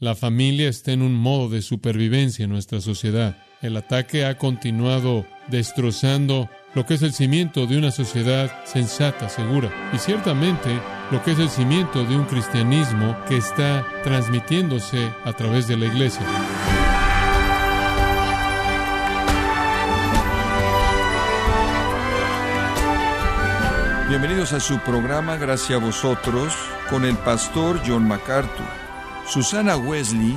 La familia está en un modo de supervivencia en nuestra sociedad. El ataque ha continuado destrozando lo que es el cimiento de una sociedad sensata, segura, y ciertamente lo que es el cimiento de un cristianismo que está transmitiéndose a través de la iglesia. Bienvenidos a su programa Gracias a vosotros con el pastor John MacArthur. Susana Wesley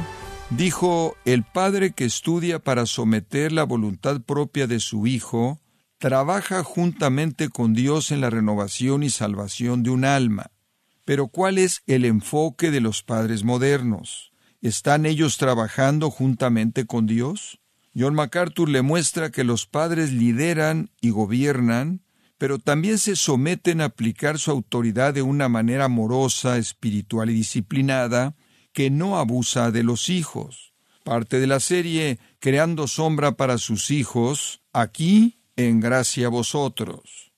dijo, el padre que estudia para someter la voluntad propia de su hijo, trabaja juntamente con Dios en la renovación y salvación de un alma. Pero ¿cuál es el enfoque de los padres modernos? ¿Están ellos trabajando juntamente con Dios? John MacArthur le muestra que los padres lideran y gobiernan, pero también se someten a aplicar su autoridad de una manera amorosa, espiritual y disciplinada, que no abusa de los hijos. Parte de la serie Creando sombra para sus hijos, aquí en gracia a vosotros.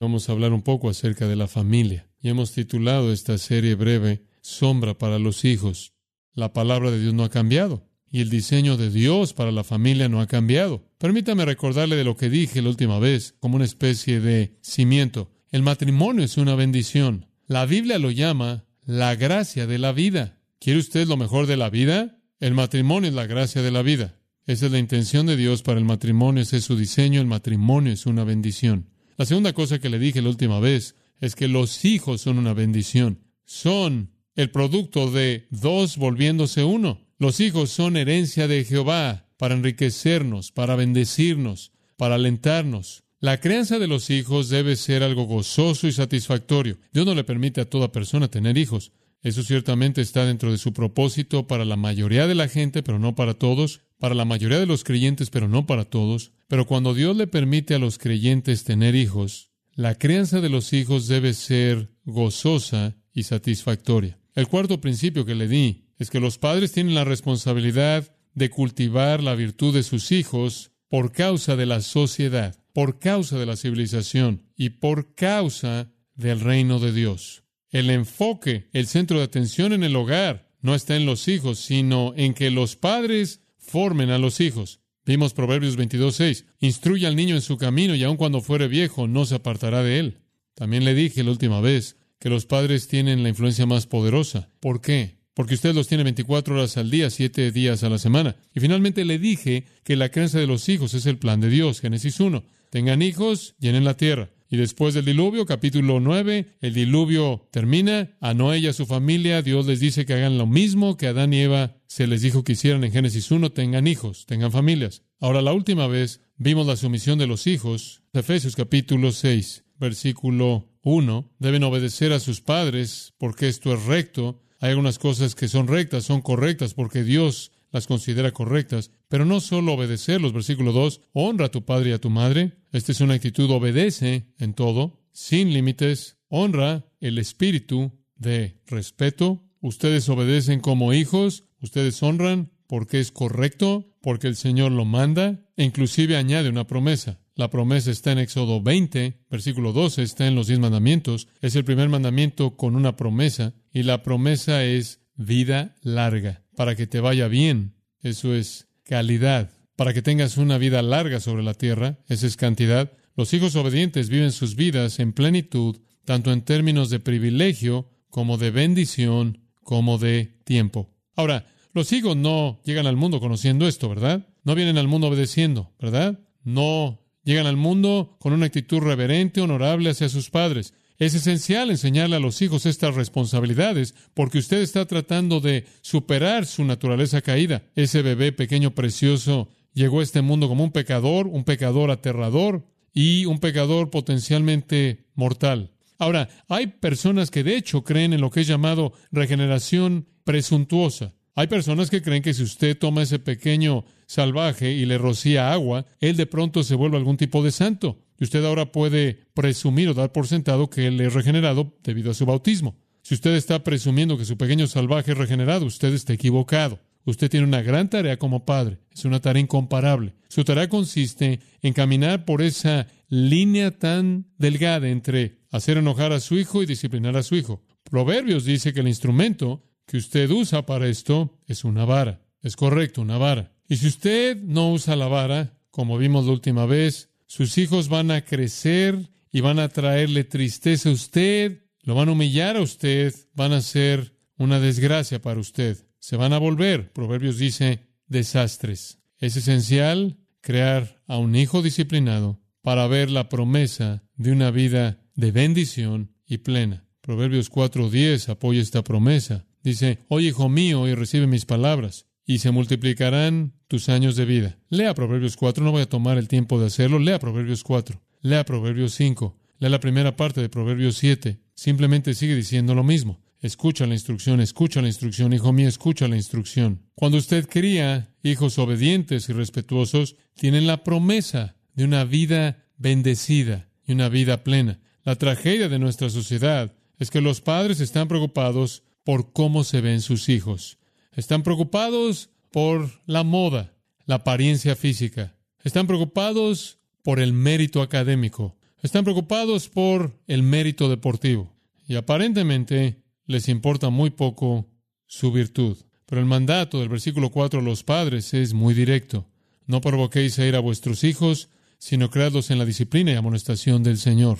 Vamos a hablar un poco acerca de la familia. Y hemos titulado esta serie breve Sombra para los hijos. La palabra de Dios no ha cambiado y el diseño de Dios para la familia no ha cambiado. Permítame recordarle de lo que dije la última vez, como una especie de cimiento. El matrimonio es una bendición. La Biblia lo llama la gracia de la vida. ¿Quiere usted lo mejor de la vida? El matrimonio es la gracia de la vida. Esa es la intención de Dios para el matrimonio, ese es su diseño, el matrimonio es una bendición. La segunda cosa que le dije la última vez es que los hijos son una bendición. Son el producto de dos volviéndose uno. Los hijos son herencia de Jehová para enriquecernos, para bendecirnos, para alentarnos. La crianza de los hijos debe ser algo gozoso y satisfactorio. Dios no le permite a toda persona tener hijos. Eso ciertamente está dentro de su propósito para la mayoría de la gente, pero no para todos, para la mayoría de los creyentes, pero no para todos. Pero cuando Dios le permite a los creyentes tener hijos, la crianza de los hijos debe ser gozosa y satisfactoria. El cuarto principio que le di es que los padres tienen la responsabilidad de cultivar la virtud de sus hijos por causa de la sociedad, por causa de la civilización y por causa del reino de Dios. El enfoque, el centro de atención en el hogar, no está en los hijos, sino en que los padres formen a los hijos. Vimos Proverbios 22.6. Instruye al niño en su camino y aun cuando fuere viejo no se apartará de él. También le dije la última vez que los padres tienen la influencia más poderosa. ¿Por qué? porque usted los tiene 24 horas al día, 7 días a la semana. Y finalmente le dije que la creencia de los hijos es el plan de Dios, Génesis 1. Tengan hijos, llenen la tierra. Y después del diluvio, capítulo 9, el diluvio termina. A Noé y a su familia, Dios les dice que hagan lo mismo que Adán y Eva se les dijo que hicieran en Génesis 1, tengan hijos, tengan familias. Ahora, la última vez vimos la sumisión de los hijos, Efesios capítulo 6, versículo 1. Deben obedecer a sus padres porque esto es recto hay algunas cosas que son rectas, son correctas porque Dios las considera correctas, pero no solo obedecerlos. Versículo 2, honra a tu padre y a tu madre. Esta es una actitud, obedece en todo, sin límites, honra el espíritu de respeto. Ustedes obedecen como hijos, ustedes honran porque es correcto, porque el Señor lo manda, e inclusive añade una promesa. La promesa está en Éxodo 20, versículo 12, está en los diez mandamientos. Es el primer mandamiento con una promesa, y la promesa es vida larga, para que te vaya bien. Eso es calidad. Para que tengas una vida larga sobre la tierra, esa es cantidad. Los hijos obedientes viven sus vidas en plenitud, tanto en términos de privilegio como de bendición, como de tiempo. Ahora, los hijos no llegan al mundo conociendo esto, ¿verdad? No vienen al mundo obedeciendo, ¿verdad? No Llegan al mundo con una actitud reverente, honorable hacia sus padres. Es esencial enseñarle a los hijos estas responsabilidades porque usted está tratando de superar su naturaleza caída. Ese bebé pequeño precioso llegó a este mundo como un pecador, un pecador aterrador y un pecador potencialmente mortal. Ahora, hay personas que de hecho creen en lo que es llamado regeneración presuntuosa. Hay personas que creen que si usted toma ese pequeño salvaje y le rocía agua, él de pronto se vuelve algún tipo de santo. Y usted ahora puede presumir o dar por sentado que él es regenerado debido a su bautismo. Si usted está presumiendo que su pequeño salvaje es regenerado, usted está equivocado. Usted tiene una gran tarea como padre. Es una tarea incomparable. Su tarea consiste en caminar por esa línea tan delgada entre hacer enojar a su hijo y disciplinar a su hijo. Proverbios dice que el instrumento que usted usa para esto es una vara. Es correcto, una vara. Y si usted no usa la vara, como vimos la última vez, sus hijos van a crecer y van a traerle tristeza a usted, lo van a humillar a usted, van a ser una desgracia para usted. Se van a volver, Proverbios dice, desastres. Es esencial crear a un hijo disciplinado para ver la promesa de una vida de bendición y plena. Proverbios 4:10 apoya esta promesa. Dice, Oye, hijo mío, y recibe mis palabras, y se multiplicarán tus años de vida. Lea Proverbios 4, no voy a tomar el tiempo de hacerlo, lea Proverbios 4, lea Proverbios 5, lea la primera parte de Proverbios 7, simplemente sigue diciendo lo mismo. Escucha la instrucción, escucha la instrucción, hijo mío, escucha la instrucción. Cuando usted cría hijos obedientes y respetuosos, tienen la promesa de una vida bendecida y una vida plena. La tragedia de nuestra sociedad es que los padres están preocupados por cómo se ven sus hijos. Están preocupados por la moda, la apariencia física. Están preocupados por el mérito académico. Están preocupados por el mérito deportivo. Y aparentemente les importa muy poco su virtud. Pero el mandato del versículo 4 a los padres es muy directo. No provoquéis a ir a vuestros hijos, sino creadlos en la disciplina y amonestación del Señor.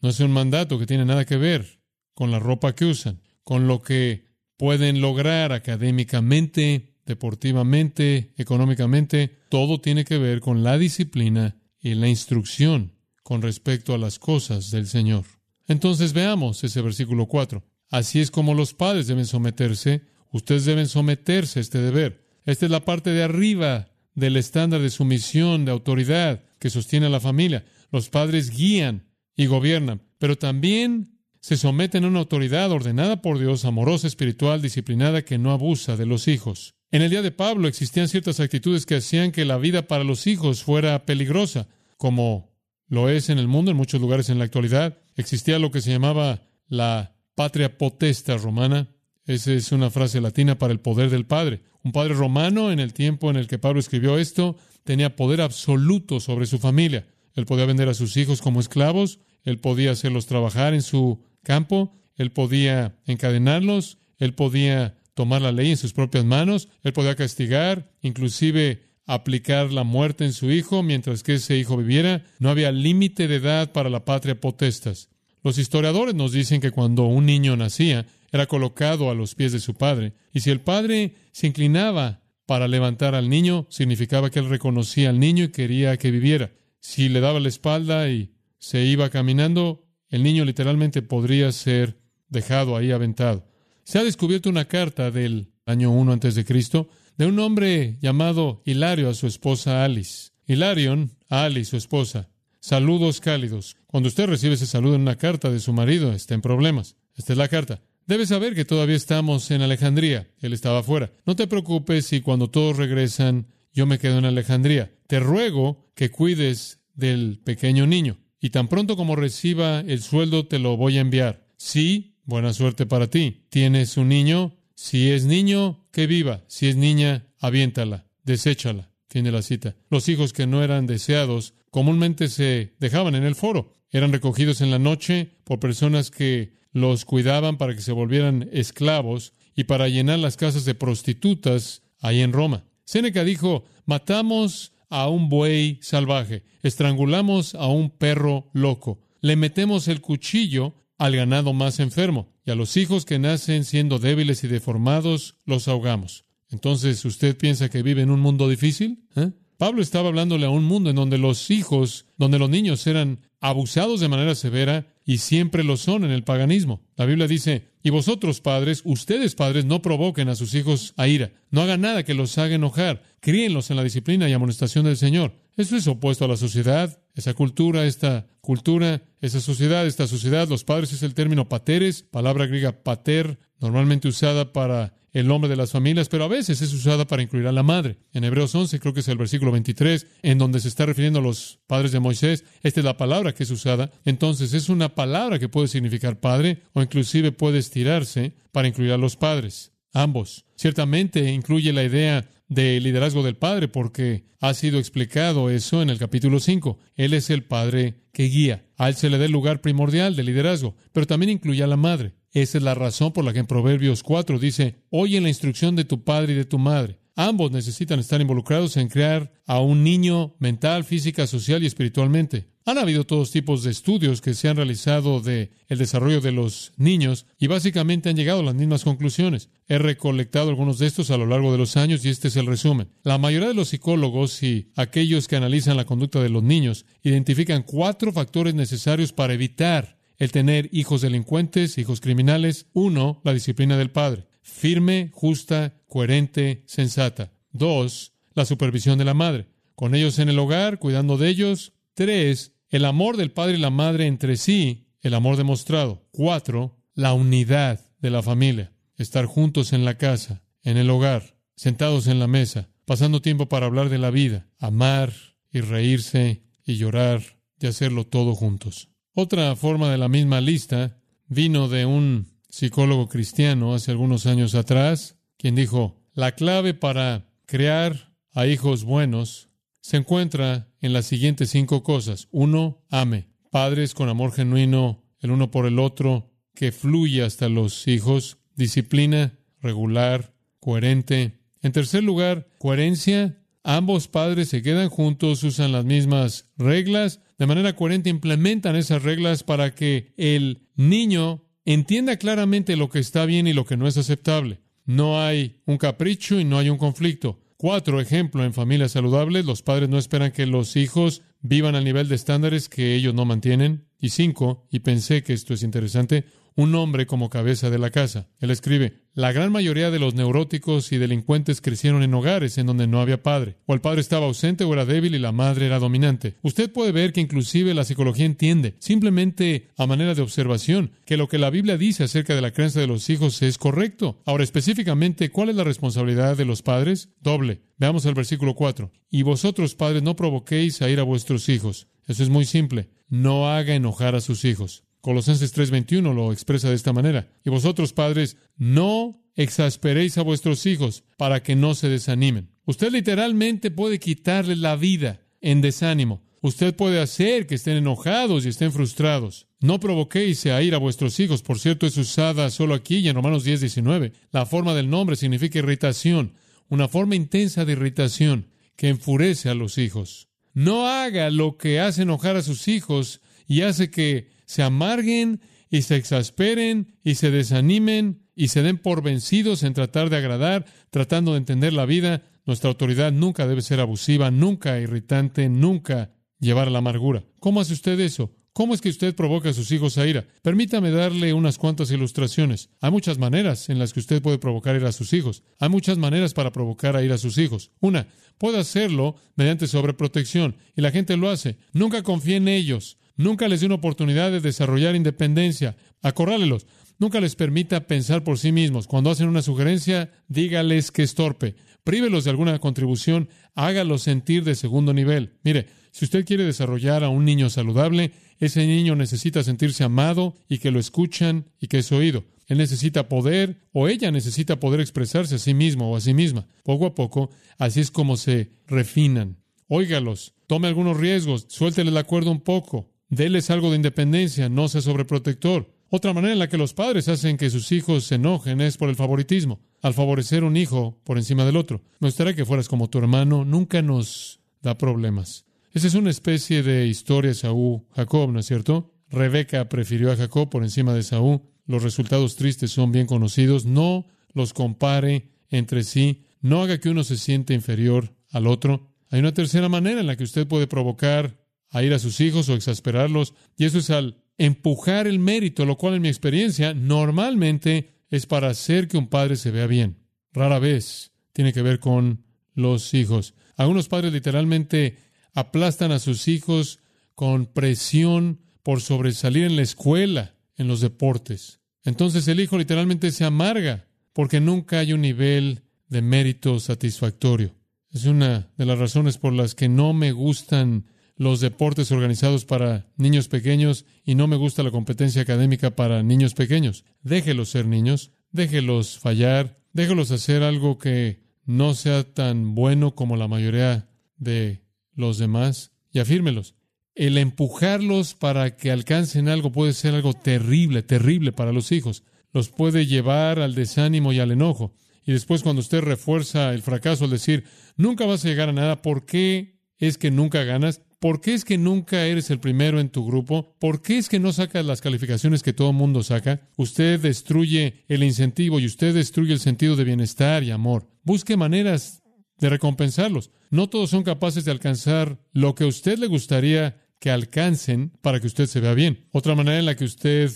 No es un mandato que tiene nada que ver con la ropa que usan, con lo que pueden lograr académicamente, deportivamente, económicamente. Todo tiene que ver con la disciplina y la instrucción con respecto a las cosas del Señor. Entonces veamos ese versículo 4. Así es como los padres deben someterse. Ustedes deben someterse a este deber. Esta es la parte de arriba del estándar de sumisión, de autoridad que sostiene a la familia. Los padres guían y gobiernan, pero también se someten a una autoridad ordenada por Dios, amorosa, espiritual, disciplinada, que no abusa de los hijos. En el día de Pablo existían ciertas actitudes que hacían que la vida para los hijos fuera peligrosa, como lo es en el mundo en muchos lugares en la actualidad. Existía lo que se llamaba la patria potesta romana. Esa es una frase latina para el poder del padre. Un padre romano en el tiempo en el que Pablo escribió esto tenía poder absoluto sobre su familia. Él podía vender a sus hijos como esclavos, él podía hacerlos trabajar en su campo, él podía encadenarlos, él podía tomar la ley en sus propias manos, él podía castigar, inclusive aplicar la muerte en su hijo mientras que ese hijo viviera. No había límite de edad para la patria potestas. Los historiadores nos dicen que cuando un niño nacía, era colocado a los pies de su padre, y si el padre se inclinaba para levantar al niño, significaba que él reconocía al niño y quería que viviera. Si le daba la espalda y se iba caminando, el niño literalmente podría ser dejado ahí aventado. Se ha descubierto una carta del año 1 antes de Cristo de un hombre llamado Hilario a su esposa Alice. Hilarion a Alice, su esposa. Saludos cálidos. Cuando usted recibe ese saludo en una carta de su marido, está en problemas. Esta es la carta. Debe saber que todavía estamos en Alejandría. Él estaba afuera. No te preocupes si cuando todos regresan yo me quedo en Alejandría. Te ruego que cuides del pequeño niño. Y tan pronto como reciba el sueldo te lo voy a enviar. Sí, buena suerte para ti. ¿Tienes un niño? Si es niño, que viva. Si es niña, aviéntala, deséchala. Fin de la cita. Los hijos que no eran deseados comúnmente se dejaban en el foro. Eran recogidos en la noche por personas que los cuidaban para que se volvieran esclavos y para llenar las casas de prostitutas ahí en Roma. Séneca dijo, matamos a un buey salvaje, estrangulamos a un perro loco, le metemos el cuchillo al ganado más enfermo y a los hijos que nacen siendo débiles y deformados los ahogamos. Entonces, ¿usted piensa que vive en un mundo difícil? ¿Eh? Pablo estaba hablándole a un mundo en donde los hijos, donde los niños eran abusados de manera severa y siempre lo son en el paganismo. La Biblia dice, y vosotros padres, ustedes padres, no provoquen a sus hijos a ira, no hagan nada que los haga enojar, críenlos en la disciplina y amonestación del Señor. Eso es opuesto a la sociedad, esa cultura, esta cultura, esa sociedad, esta sociedad. Los padres es el término pateres, palabra griega pater, normalmente usada para el nombre de las familias, pero a veces es usada para incluir a la madre. En Hebreos 11, creo que es el versículo 23, en donde se está refiriendo a los padres de Moisés, esta es la palabra que es usada. Entonces es una palabra que puede significar padre o inclusive puede estirarse para incluir a los padres. Ambos. Ciertamente incluye la idea de liderazgo del padre porque ha sido explicado eso en el capítulo 5. Él es el padre que guía. A él se le da el lugar primordial de liderazgo, pero también incluye a la madre. Esa es la razón por la que en Proverbios 4 dice, oye la instrucción de tu padre y de tu madre. Ambos necesitan estar involucrados en crear a un niño mental, física, social y espiritualmente. Han habido todos tipos de estudios que se han realizado de el desarrollo de los niños y básicamente han llegado a las mismas conclusiones. He recolectado algunos de estos a lo largo de los años y este es el resumen. La mayoría de los psicólogos y aquellos que analizan la conducta de los niños identifican cuatro factores necesarios para evitar el tener hijos delincuentes, hijos criminales. Uno, la disciplina del padre. Firme, justa, coherente, sensata. Dos, la supervisión de la madre. Con ellos en el hogar, cuidando de ellos, Tres, el amor del padre y la madre entre sí, el amor demostrado. Cuatro, la unidad de la familia. Estar juntos en la casa, en el hogar, sentados en la mesa, pasando tiempo para hablar de la vida, amar y reírse y llorar y hacerlo todo juntos. Otra forma de la misma lista vino de un psicólogo cristiano hace algunos años atrás, quien dijo, la clave para crear a hijos buenos se encuentra en las siguientes cinco cosas. Uno, ame. Padres con amor genuino el uno por el otro, que fluye hasta los hijos. Disciplina regular, coherente. En tercer lugar, coherencia. Ambos padres se quedan juntos, usan las mismas reglas, de manera coherente implementan esas reglas para que el niño entienda claramente lo que está bien y lo que no es aceptable. No hay un capricho y no hay un conflicto. Cuatro, ejemplo, en familias saludables, los padres no esperan que los hijos vivan al nivel de estándares que ellos no mantienen. Y cinco, y pensé que esto es interesante, un hombre como cabeza de la casa. Él escribe, la gran mayoría de los neuróticos y delincuentes crecieron en hogares en donde no había padre. O el padre estaba ausente o era débil y la madre era dominante. Usted puede ver que inclusive la psicología entiende, simplemente a manera de observación, que lo que la Biblia dice acerca de la creencia de los hijos es correcto. Ahora, específicamente, ¿cuál es la responsabilidad de los padres? Doble. Veamos el versículo 4. Y vosotros, padres, no provoquéis a ir a vuestros hijos. Eso es muy simple. No haga enojar a sus hijos. Colosenses 3:21 lo expresa de esta manera. Y vosotros, padres, no exasperéis a vuestros hijos para que no se desanimen. Usted literalmente puede quitarles la vida en desánimo. Usted puede hacer que estén enojados y estén frustrados. No provoquéis a ir a vuestros hijos. Por cierto, es usada solo aquí y en Romanos 10, 19. La forma del nombre significa irritación, una forma intensa de irritación que enfurece a los hijos. No haga lo que hace enojar a sus hijos y hace que se amarguen y se exasperen y se desanimen y se den por vencidos en tratar de agradar, tratando de entender la vida. Nuestra autoridad nunca debe ser abusiva, nunca irritante, nunca llevar a la amargura. ¿Cómo hace usted eso? ¿Cómo es que usted provoca a sus hijos a ira? Permítame darle unas cuantas ilustraciones. Hay muchas maneras en las que usted puede provocar ira a sus hijos. Hay muchas maneras para provocar a ir a sus hijos. Una, puede hacerlo mediante sobreprotección, y la gente lo hace. Nunca confíe en ellos. Nunca les dé una oportunidad de desarrollar independencia. Acorrálelos. Nunca les permita pensar por sí mismos. Cuando hacen una sugerencia, dígales que es torpe. Prívelos de alguna contribución. Hágalos sentir de segundo nivel. Mire, si usted quiere desarrollar a un niño saludable, ese niño necesita sentirse amado y que lo escuchan y que es oído. Él necesita poder o ella necesita poder expresarse a sí mismo o a sí misma. Poco a poco, así es como se refinan. Óigalos, tome algunos riesgos, suéltele la cuerda un poco, Deles algo de independencia, no sea sobreprotector. Otra manera en la que los padres hacen que sus hijos se enojen es por el favoritismo, al favorecer un hijo por encima del otro. Me gustaría que fueras como tu hermano, nunca nos da problemas. Esa es una especie de historia Saúl-Jacob, ¿no es cierto? Rebeca prefirió a Jacob por encima de Saúl. Los resultados tristes son bien conocidos. No los compare entre sí. No haga que uno se siente inferior al otro. Hay una tercera manera en la que usted puede provocar a ir a sus hijos o exasperarlos. Y eso es al empujar el mérito, lo cual en mi experiencia normalmente es para hacer que un padre se vea bien. Rara vez tiene que ver con los hijos. Algunos padres literalmente aplastan a sus hijos con presión por sobresalir en la escuela, en los deportes. Entonces el hijo literalmente se amarga porque nunca hay un nivel de mérito satisfactorio. Es una de las razones por las que no me gustan los deportes organizados para niños pequeños y no me gusta la competencia académica para niños pequeños. Déjelos ser niños, déjelos fallar, déjelos hacer algo que no sea tan bueno como la mayoría de los demás y afírmelos. El empujarlos para que alcancen algo puede ser algo terrible, terrible para los hijos. los puede llevar al desánimo y al enojo. Y después cuando usted refuerza el fracaso al decir, nunca vas a llegar a nada, ¿por qué es que nunca ganas? ¿Por qué es que nunca eres el primero en tu grupo? ¿Por qué es que no sacas las calificaciones que todo mundo saca? Usted destruye el incentivo y usted destruye el sentido de bienestar y amor. Busque maneras de recompensarlos. No todos son capaces de alcanzar lo que a usted le gustaría que alcancen para que usted se vea bien. Otra manera en la que usted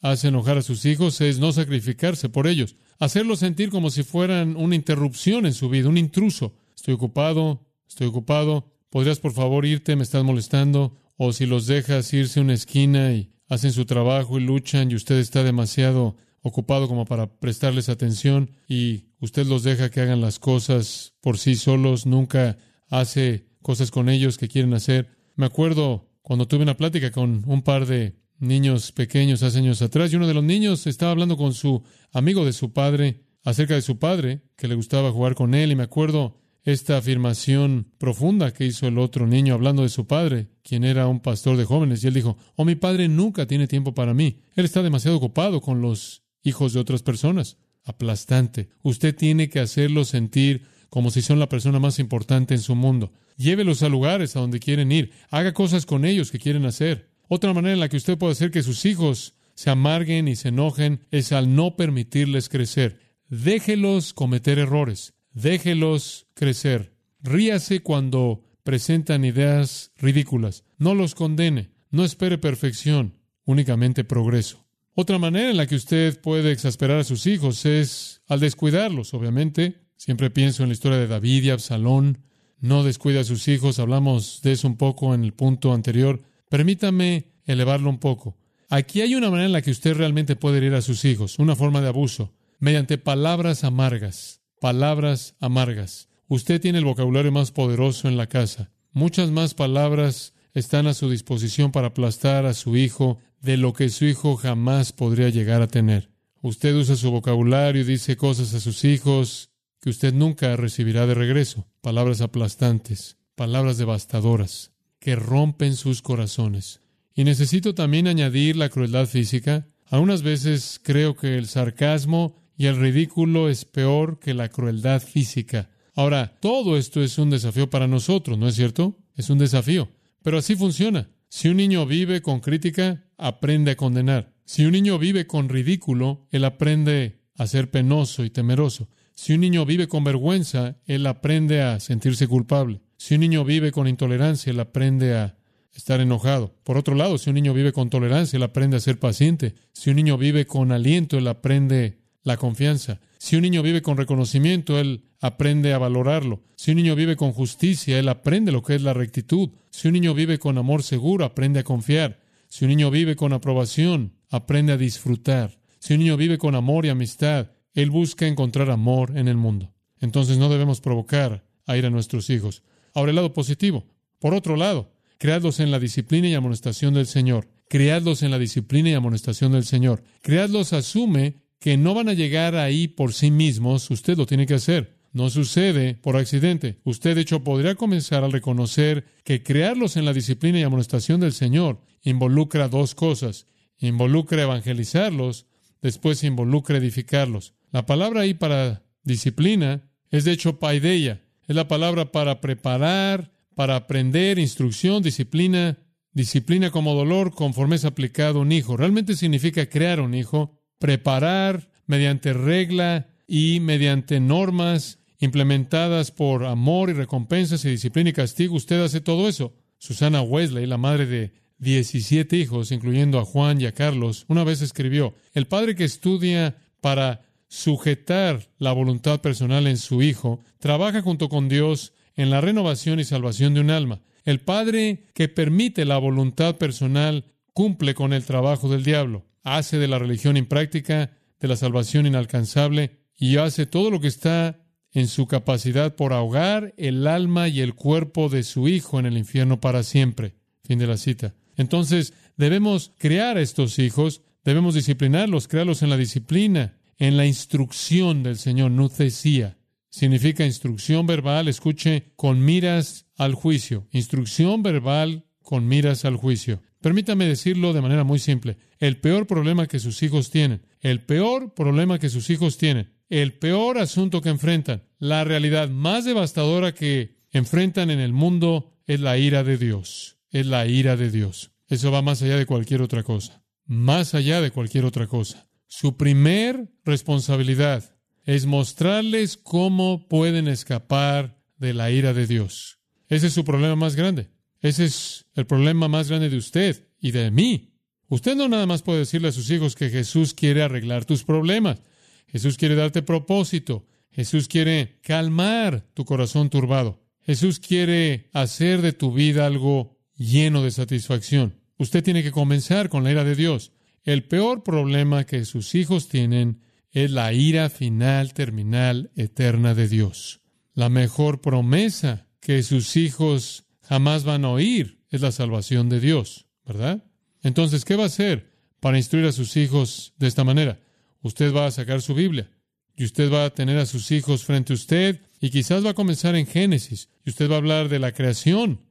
hace enojar a sus hijos es no sacrificarse por ellos. Hacerlos sentir como si fueran una interrupción en su vida, un intruso. Estoy ocupado, estoy ocupado, ¿podrías por favor irte? Me estás molestando. O si los dejas irse a una esquina y hacen su trabajo y luchan y usted está demasiado ocupado como para prestarles atención y usted los deja que hagan las cosas por sí solos, nunca hace cosas con ellos que quieren hacer. Me acuerdo cuando tuve una plática con un par de niños pequeños hace años atrás y uno de los niños estaba hablando con su amigo de su padre acerca de su padre, que le gustaba jugar con él y me acuerdo esta afirmación profunda que hizo el otro niño hablando de su padre, quien era un pastor de jóvenes, y él dijo, oh, mi padre nunca tiene tiempo para mí, él está demasiado ocupado con los hijos de otras personas. Aplastante. Usted tiene que hacerlo sentir como si son la persona más importante en su mundo. Llévelos a lugares a donde quieren ir, haga cosas con ellos que quieren hacer. Otra manera en la que usted puede hacer que sus hijos se amarguen y se enojen es al no permitirles crecer. Déjelos cometer errores. Déjelos crecer. Ríase cuando presentan ideas ridículas. No los condene. No espere perfección, únicamente progreso. Otra manera en la que usted puede exasperar a sus hijos es al descuidarlos, obviamente. Siempre pienso en la historia de David y Absalón. No descuida a sus hijos. Hablamos de eso un poco en el punto anterior. Permítame elevarlo un poco. Aquí hay una manera en la que usted realmente puede herir a sus hijos, una forma de abuso, mediante palabras amargas palabras amargas. Usted tiene el vocabulario más poderoso en la casa. Muchas más palabras están a su disposición para aplastar a su hijo de lo que su hijo jamás podría llegar a tener. Usted usa su vocabulario y dice cosas a sus hijos que usted nunca recibirá de regreso. Palabras aplastantes, palabras devastadoras, que rompen sus corazones. Y necesito también añadir la crueldad física. Algunas veces creo que el sarcasmo y el ridículo es peor que la crueldad física. Ahora, todo esto es un desafío para nosotros, ¿no es cierto? Es un desafío. Pero así funciona. Si un niño vive con crítica, aprende a condenar. Si un niño vive con ridículo, él aprende a ser penoso y temeroso. Si un niño vive con vergüenza, él aprende a sentirse culpable. Si un niño vive con intolerancia, él aprende a estar enojado. Por otro lado, si un niño vive con tolerancia, él aprende a ser paciente. Si un niño vive con aliento, él aprende la confianza. Si un niño vive con reconocimiento, él aprende a valorarlo. Si un niño vive con justicia, él aprende lo que es la rectitud. Si un niño vive con amor seguro, aprende a confiar. Si un niño vive con aprobación, aprende a disfrutar. Si un niño vive con amor y amistad, él busca encontrar amor en el mundo. Entonces no debemos provocar a ir a nuestros hijos. Ahora el lado positivo. Por otro lado, creadlos en la disciplina y amonestación del Señor. Creadlos en la disciplina y amonestación del Señor. Creadlos asume que no van a llegar ahí por sí mismos, usted lo tiene que hacer. No sucede por accidente. Usted, de hecho, podría comenzar al reconocer que crearlos en la disciplina y amonestación del Señor involucra dos cosas. Involucra evangelizarlos, después involucra edificarlos. La palabra ahí para disciplina es, de hecho, paideia. Es la palabra para preparar, para aprender, instrucción, disciplina. Disciplina como dolor conforme es aplicado un hijo. Realmente significa crear un hijo preparar mediante regla y mediante normas implementadas por amor y recompensas y disciplina y castigo. Usted hace todo eso. Susana Wesley, la madre de 17 hijos, incluyendo a Juan y a Carlos, una vez escribió, el padre que estudia para sujetar la voluntad personal en su hijo, trabaja junto con Dios en la renovación y salvación de un alma. El padre que permite la voluntad personal cumple con el trabajo del diablo hace de la religión impráctica, de la salvación inalcanzable, y hace todo lo que está en su capacidad por ahogar el alma y el cuerpo de su hijo en el infierno para siempre. Fin de la cita. Entonces, debemos crear a estos hijos, debemos disciplinarlos, crearlos en la disciplina, en la instrucción del Señor, nucesía. Significa instrucción verbal, escuche, con miras al juicio. Instrucción verbal con miras al juicio. Permítame decirlo de manera muy simple. El peor problema que sus hijos tienen, el peor problema que sus hijos tienen, el peor asunto que enfrentan, la realidad más devastadora que enfrentan en el mundo es la ira de Dios. Es la ira de Dios. Eso va más allá de cualquier otra cosa. Más allá de cualquier otra cosa. Su primer responsabilidad es mostrarles cómo pueden escapar de la ira de Dios. Ese es su problema más grande. Ese es el problema más grande de usted y de mí. Usted no nada más puede decirle a sus hijos que Jesús quiere arreglar tus problemas. Jesús quiere darte propósito. Jesús quiere calmar tu corazón turbado. Jesús quiere hacer de tu vida algo lleno de satisfacción. Usted tiene que comenzar con la ira de Dios. El peor problema que sus hijos tienen es la ira final, terminal, eterna de Dios. La mejor promesa que sus hijos jamás van a oír es la salvación de Dios, ¿verdad? Entonces, ¿qué va a hacer para instruir a sus hijos de esta manera? Usted va a sacar su Biblia y usted va a tener a sus hijos frente a usted y quizás va a comenzar en Génesis y usted va a hablar de la creación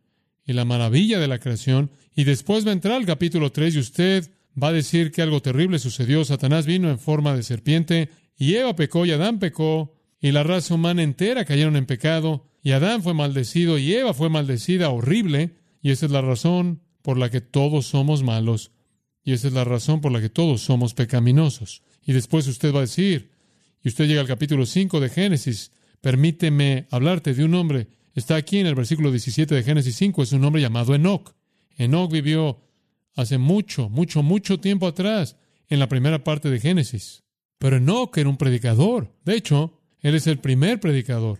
y la maravilla de la creación y después entrar al capítulo 3 y usted va a decir que algo terrible sucedió. Satanás vino en forma de serpiente y Eva pecó y Adán pecó y la raza humana entera cayeron en pecado y Adán fue maldecido y Eva fue maldecida horrible y esa es la razón por la que todos somos malos y esa es la razón por la que todos somos pecaminosos. Y después usted va a decir, y usted llega al capítulo 5 de Génesis, permíteme hablarte de un hombre, está aquí en el versículo 17 de Génesis 5, es un hombre llamado Enoch. Enoch vivió hace mucho, mucho, mucho tiempo atrás, en la primera parte de Génesis. Pero Enoch era un predicador. De hecho, él es el primer predicador.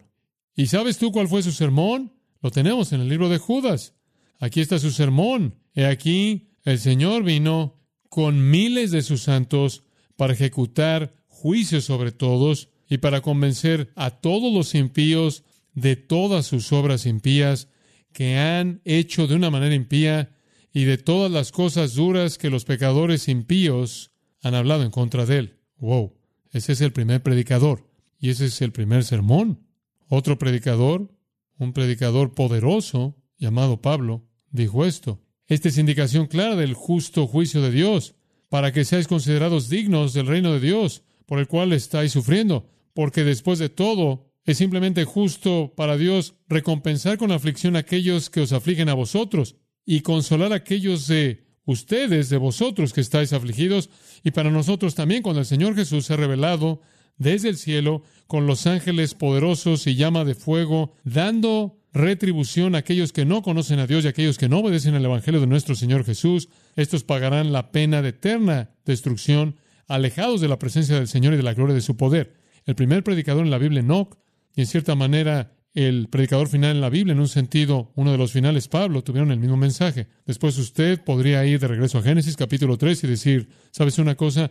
¿Y sabes tú cuál fue su sermón? Lo tenemos en el libro de Judas. Aquí está su sermón. He aquí, el Señor vino con miles de sus santos para ejecutar juicio sobre todos y para convencer a todos los impíos de todas sus obras impías que han hecho de una manera impía y de todas las cosas duras que los pecadores impíos han hablado en contra de él. Wow, ese es el primer predicador y ese es el primer sermón. Otro predicador, un predicador poderoso llamado Pablo, dijo esto. Esta es indicación clara del justo juicio de Dios, para que seáis considerados dignos del reino de Dios, por el cual estáis sufriendo, porque después de todo es simplemente justo para Dios recompensar con aflicción a aquellos que os afligen a vosotros y consolar a aquellos de ustedes, de vosotros que estáis afligidos, y para nosotros también cuando el Señor Jesús se ha revelado desde el cielo con los ángeles poderosos y llama de fuego, dando retribución a aquellos que no conocen a Dios y a aquellos que no obedecen al Evangelio de nuestro Señor Jesús. Estos pagarán la pena de eterna destrucción alejados de la presencia del Señor y de la gloria de su poder. El primer predicador en la Biblia, Enoch, y en cierta manera el predicador final en la Biblia, en un sentido, uno de los finales, Pablo, tuvieron el mismo mensaje. Después usted podría ir de regreso a Génesis capítulo 3 y decir, ¿sabes una cosa?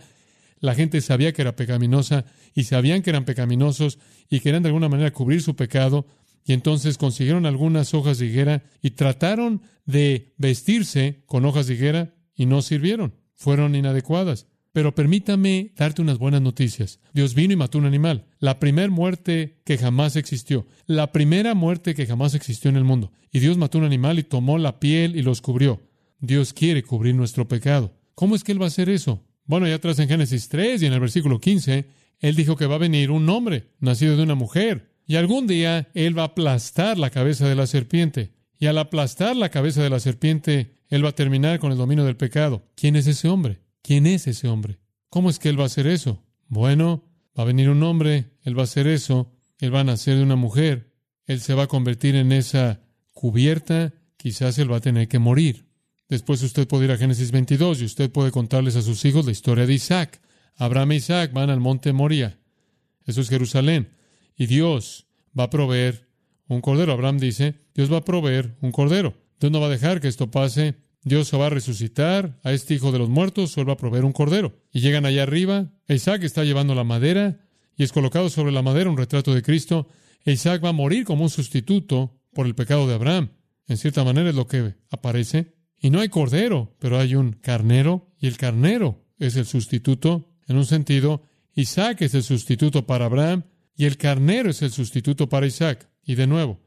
La gente sabía que era pecaminosa y sabían que eran pecaminosos y querían de alguna manera cubrir su pecado y entonces consiguieron algunas hojas de higuera y trataron de vestirse con hojas de higuera y no sirvieron, fueron inadecuadas. Pero permítame darte unas buenas noticias. Dios vino y mató un animal. La primera muerte que jamás existió. La primera muerte que jamás existió en el mundo. Y Dios mató un animal y tomó la piel y los cubrió. Dios quiere cubrir nuestro pecado. ¿Cómo es que Él va a hacer eso? Bueno, ya atrás en Génesis 3 y en el versículo 15, Él dijo que va a venir un hombre, nacido de una mujer. Y algún día Él va a aplastar la cabeza de la serpiente. Y al aplastar la cabeza de la serpiente, Él va a terminar con el dominio del pecado. ¿Quién es ese hombre? ¿Quién es ese hombre? ¿Cómo es que Él va a hacer eso? Bueno, va a venir un hombre, Él va a hacer eso, Él va a nacer de una mujer, Él se va a convertir en esa cubierta, quizás Él va a tener que morir. Después usted puede ir a Génesis 22 y usted puede contarles a sus hijos la historia de Isaac. Abraham e Isaac van al monte Moría. Eso es Jerusalén. Y Dios va a proveer un cordero. Abraham dice, Dios va a proveer un cordero. Dios no va a dejar que esto pase Dios se va a resucitar a este hijo de los muertos, o va a proveer un cordero. Y llegan allá arriba, Isaac está llevando la madera y es colocado sobre la madera un retrato de Cristo. Isaac va a morir como un sustituto por el pecado de Abraham. En cierta manera es lo que aparece. Y no hay cordero, pero hay un carnero y el carnero es el sustituto. En un sentido, Isaac es el sustituto para Abraham y el carnero es el sustituto para Isaac. Y de nuevo,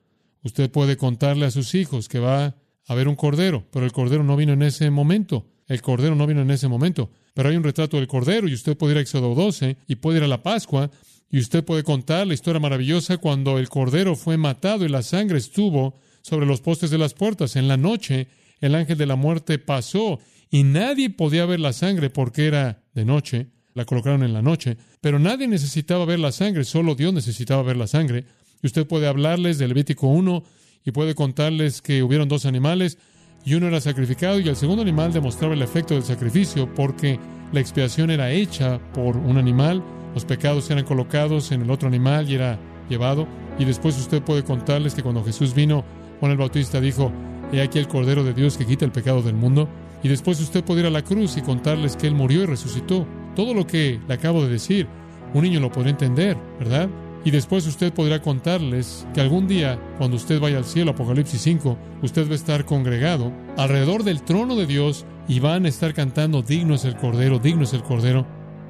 usted puede contarle a sus hijos que va a ver un cordero, pero el cordero no vino en ese momento. El cordero no vino en ese momento. Pero hay un retrato del cordero y usted puede ir a Éxodo 12 y puede ir a la Pascua y usted puede contar la historia maravillosa cuando el cordero fue matado y la sangre estuvo sobre los postes de las puertas. En la noche el ángel de la muerte pasó y nadie podía ver la sangre porque era de noche. La colocaron en la noche, pero nadie necesitaba ver la sangre, solo Dios necesitaba ver la sangre. Y usted puede hablarles del Levítico 1 y puede contarles que hubieron dos animales y uno era sacrificado y el segundo animal demostraba el efecto del sacrificio porque la expiación era hecha por un animal, los pecados eran colocados en el otro animal y era llevado. Y después usted puede contarles que cuando Jesús vino, Juan el Bautista dijo, He aquí el Cordero de Dios que quita el pecado del mundo. Y después usted puede ir a la cruz y contarles que Él murió y resucitó. Todo lo que le acabo de decir, un niño lo podrá entender, ¿verdad? Y después usted podrá contarles que algún día, cuando usted vaya al cielo, Apocalipsis 5, usted va a estar congregado alrededor del trono de Dios y van a estar cantando, digno es el Cordero, digno es el Cordero.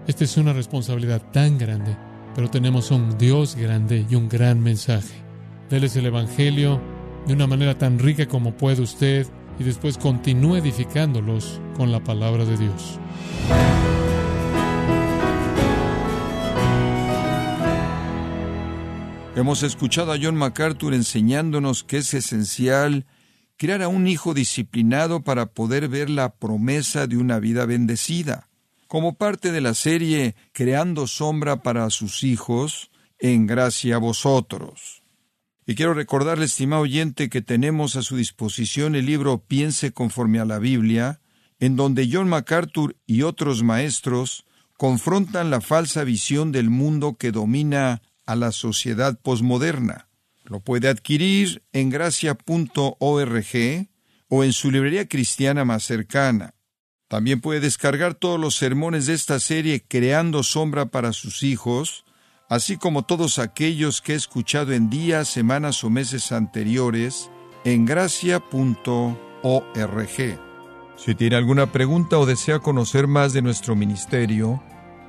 Esta es una responsabilidad tan grande, pero tenemos un Dios grande y un gran mensaje. Déles el Evangelio de una manera tan rica como puede usted y después continúe edificándolos con la palabra de Dios. Hemos escuchado a John MacArthur enseñándonos que es esencial crear a un hijo disciplinado para poder ver la promesa de una vida bendecida. Como parte de la serie Creando sombra para sus hijos, en gracia a vosotros. Y quiero recordarle, estimado oyente, que tenemos a su disposición el libro Piense conforme a la Biblia, en donde John MacArthur y otros maestros confrontan la falsa visión del mundo que domina a la sociedad posmoderna. Lo puede adquirir en gracia.org o en su librería cristiana más cercana. También puede descargar todos los sermones de esta serie Creando Sombra para sus hijos, así como todos aquellos que he escuchado en días, semanas o meses anteriores en gracia.org. Si tiene alguna pregunta o desea conocer más de nuestro ministerio,